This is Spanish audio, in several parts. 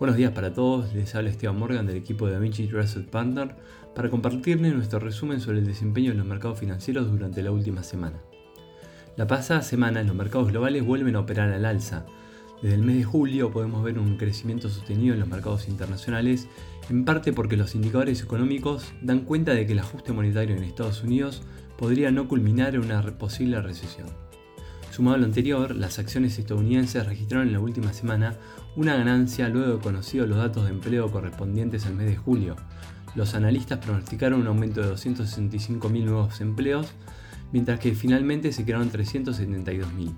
Buenos días para todos, les habla Esteban Morgan del equipo de DaVinci Trusted Partner para compartirles nuestro resumen sobre el desempeño de los mercados financieros durante la última semana. La pasada semana los mercados globales vuelven a operar al alza. Desde el mes de julio podemos ver un crecimiento sostenido en los mercados internacionales, en parte porque los indicadores económicos dan cuenta de que el ajuste monetario en Estados Unidos podría no culminar en una posible recesión. Sumado a lo anterior, las acciones estadounidenses registraron en la última semana una ganancia luego de conocidos los datos de empleo correspondientes al mes de julio. Los analistas pronosticaron un aumento de 265.000 nuevos empleos, mientras que finalmente se crearon 372.000.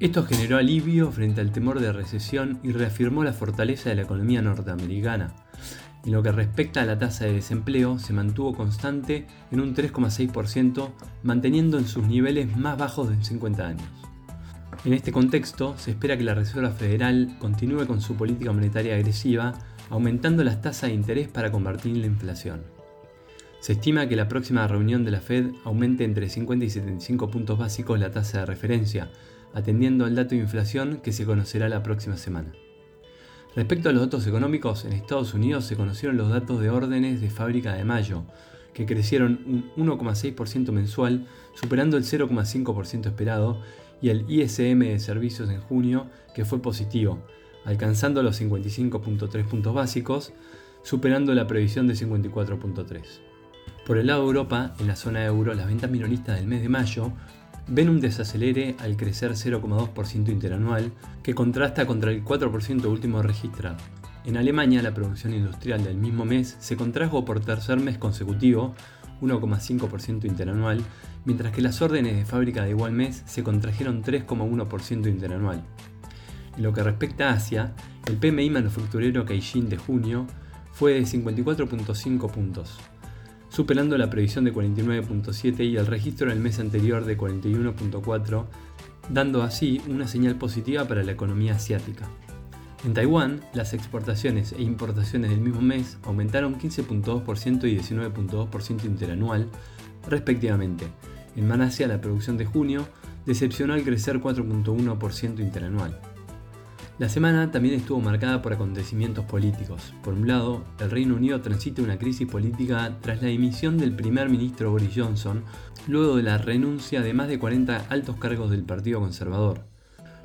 Esto generó alivio frente al temor de recesión y reafirmó la fortaleza de la economía norteamericana. En lo que respecta a la tasa de desempleo, se mantuvo constante en un 3,6%, manteniendo en sus niveles más bajos de 50 años. En este contexto, se espera que la Reserva Federal continúe con su política monetaria agresiva, aumentando las tasas de interés para combatir la inflación. Se estima que la próxima reunión de la Fed aumente entre 50 y 75 puntos básicos la tasa de referencia, atendiendo al dato de inflación que se conocerá la próxima semana. Respecto a los datos económicos, en Estados Unidos se conocieron los datos de órdenes de fábrica de mayo, que crecieron un 1,6% mensual, superando el 0,5% esperado, y el ISM de servicios en junio, que fue positivo, alcanzando los 55.3 puntos básicos, superando la previsión de 54.3. Por el lado de Europa, en la zona euro, las ventas minoristas del mes de mayo ven un desacelere al crecer 0,2% interanual, que contrasta contra el 4% último registrado. En Alemania, la producción industrial del mismo mes se contrajo por tercer mes consecutivo, 1,5% interanual, mientras que las órdenes de fábrica de igual mes se contrajeron 3,1% interanual. En lo que respecta a Asia, el PMI manufacturero Caixin de junio fue de 54.5 puntos, superando la previsión de 49.7 y el registro del mes anterior de 41.4, dando así una señal positiva para la economía asiática. En Taiwán, las exportaciones e importaciones del mismo mes aumentaron 15.2% y 19.2% interanual, respectivamente. En Malasia, la producción de junio decepcionó al crecer 4.1% interanual. La semana también estuvo marcada por acontecimientos políticos. Por un lado, el Reino Unido transita una crisis política tras la dimisión del primer ministro Boris Johnson, luego de la renuncia de más de 40 altos cargos del Partido Conservador.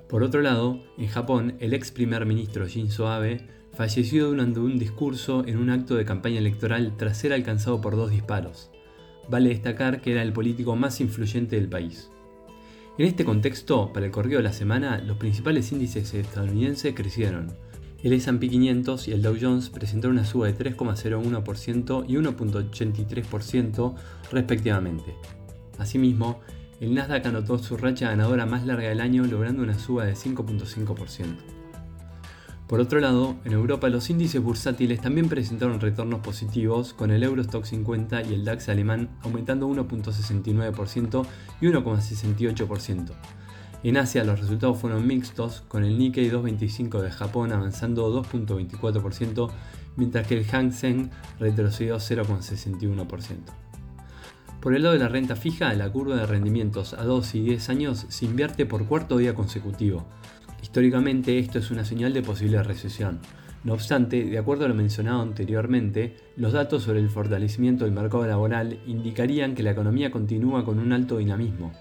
Por otro lado, en Japón, el ex primer ministro Shinzo Abe falleció durante un discurso en un acto de campaña electoral tras ser alcanzado por dos disparos. Vale destacar que era el político más influyente del país. En este contexto, para el corrido de la semana, los principales índices estadounidenses crecieron. El S&P 500 y el Dow Jones presentaron una suba de 3,01% y 1,83% respectivamente. Asimismo, el Nasdaq anotó su racha ganadora más larga del año logrando una suba de 5.5%. Por otro lado, en Europa los índices bursátiles también presentaron retornos positivos, con el Eurostock 50 y el DAX alemán aumentando 1.69% y 1.68%. En Asia los resultados fueron mixtos, con el Nikkei 225 de Japón avanzando 2.24%, mientras que el Hang Seng retrocedió 0.61%. Por el lado de la renta fija, la curva de rendimientos a 2 y 10 años se invierte por cuarto día consecutivo, Históricamente esto es una señal de posible recesión. No obstante, de acuerdo a lo mencionado anteriormente, los datos sobre el fortalecimiento del mercado laboral indicarían que la economía continúa con un alto dinamismo.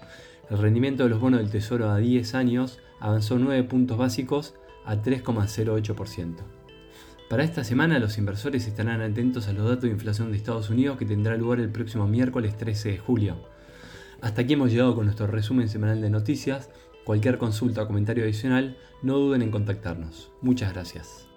El rendimiento de los bonos del Tesoro a 10 años avanzó 9 puntos básicos a 3,08%. Para esta semana los inversores estarán atentos a los datos de inflación de Estados Unidos que tendrá lugar el próximo miércoles 13 de julio. Hasta aquí hemos llegado con nuestro resumen semanal de noticias. Cualquier consulta o comentario adicional, no duden en contactarnos. Muchas gracias.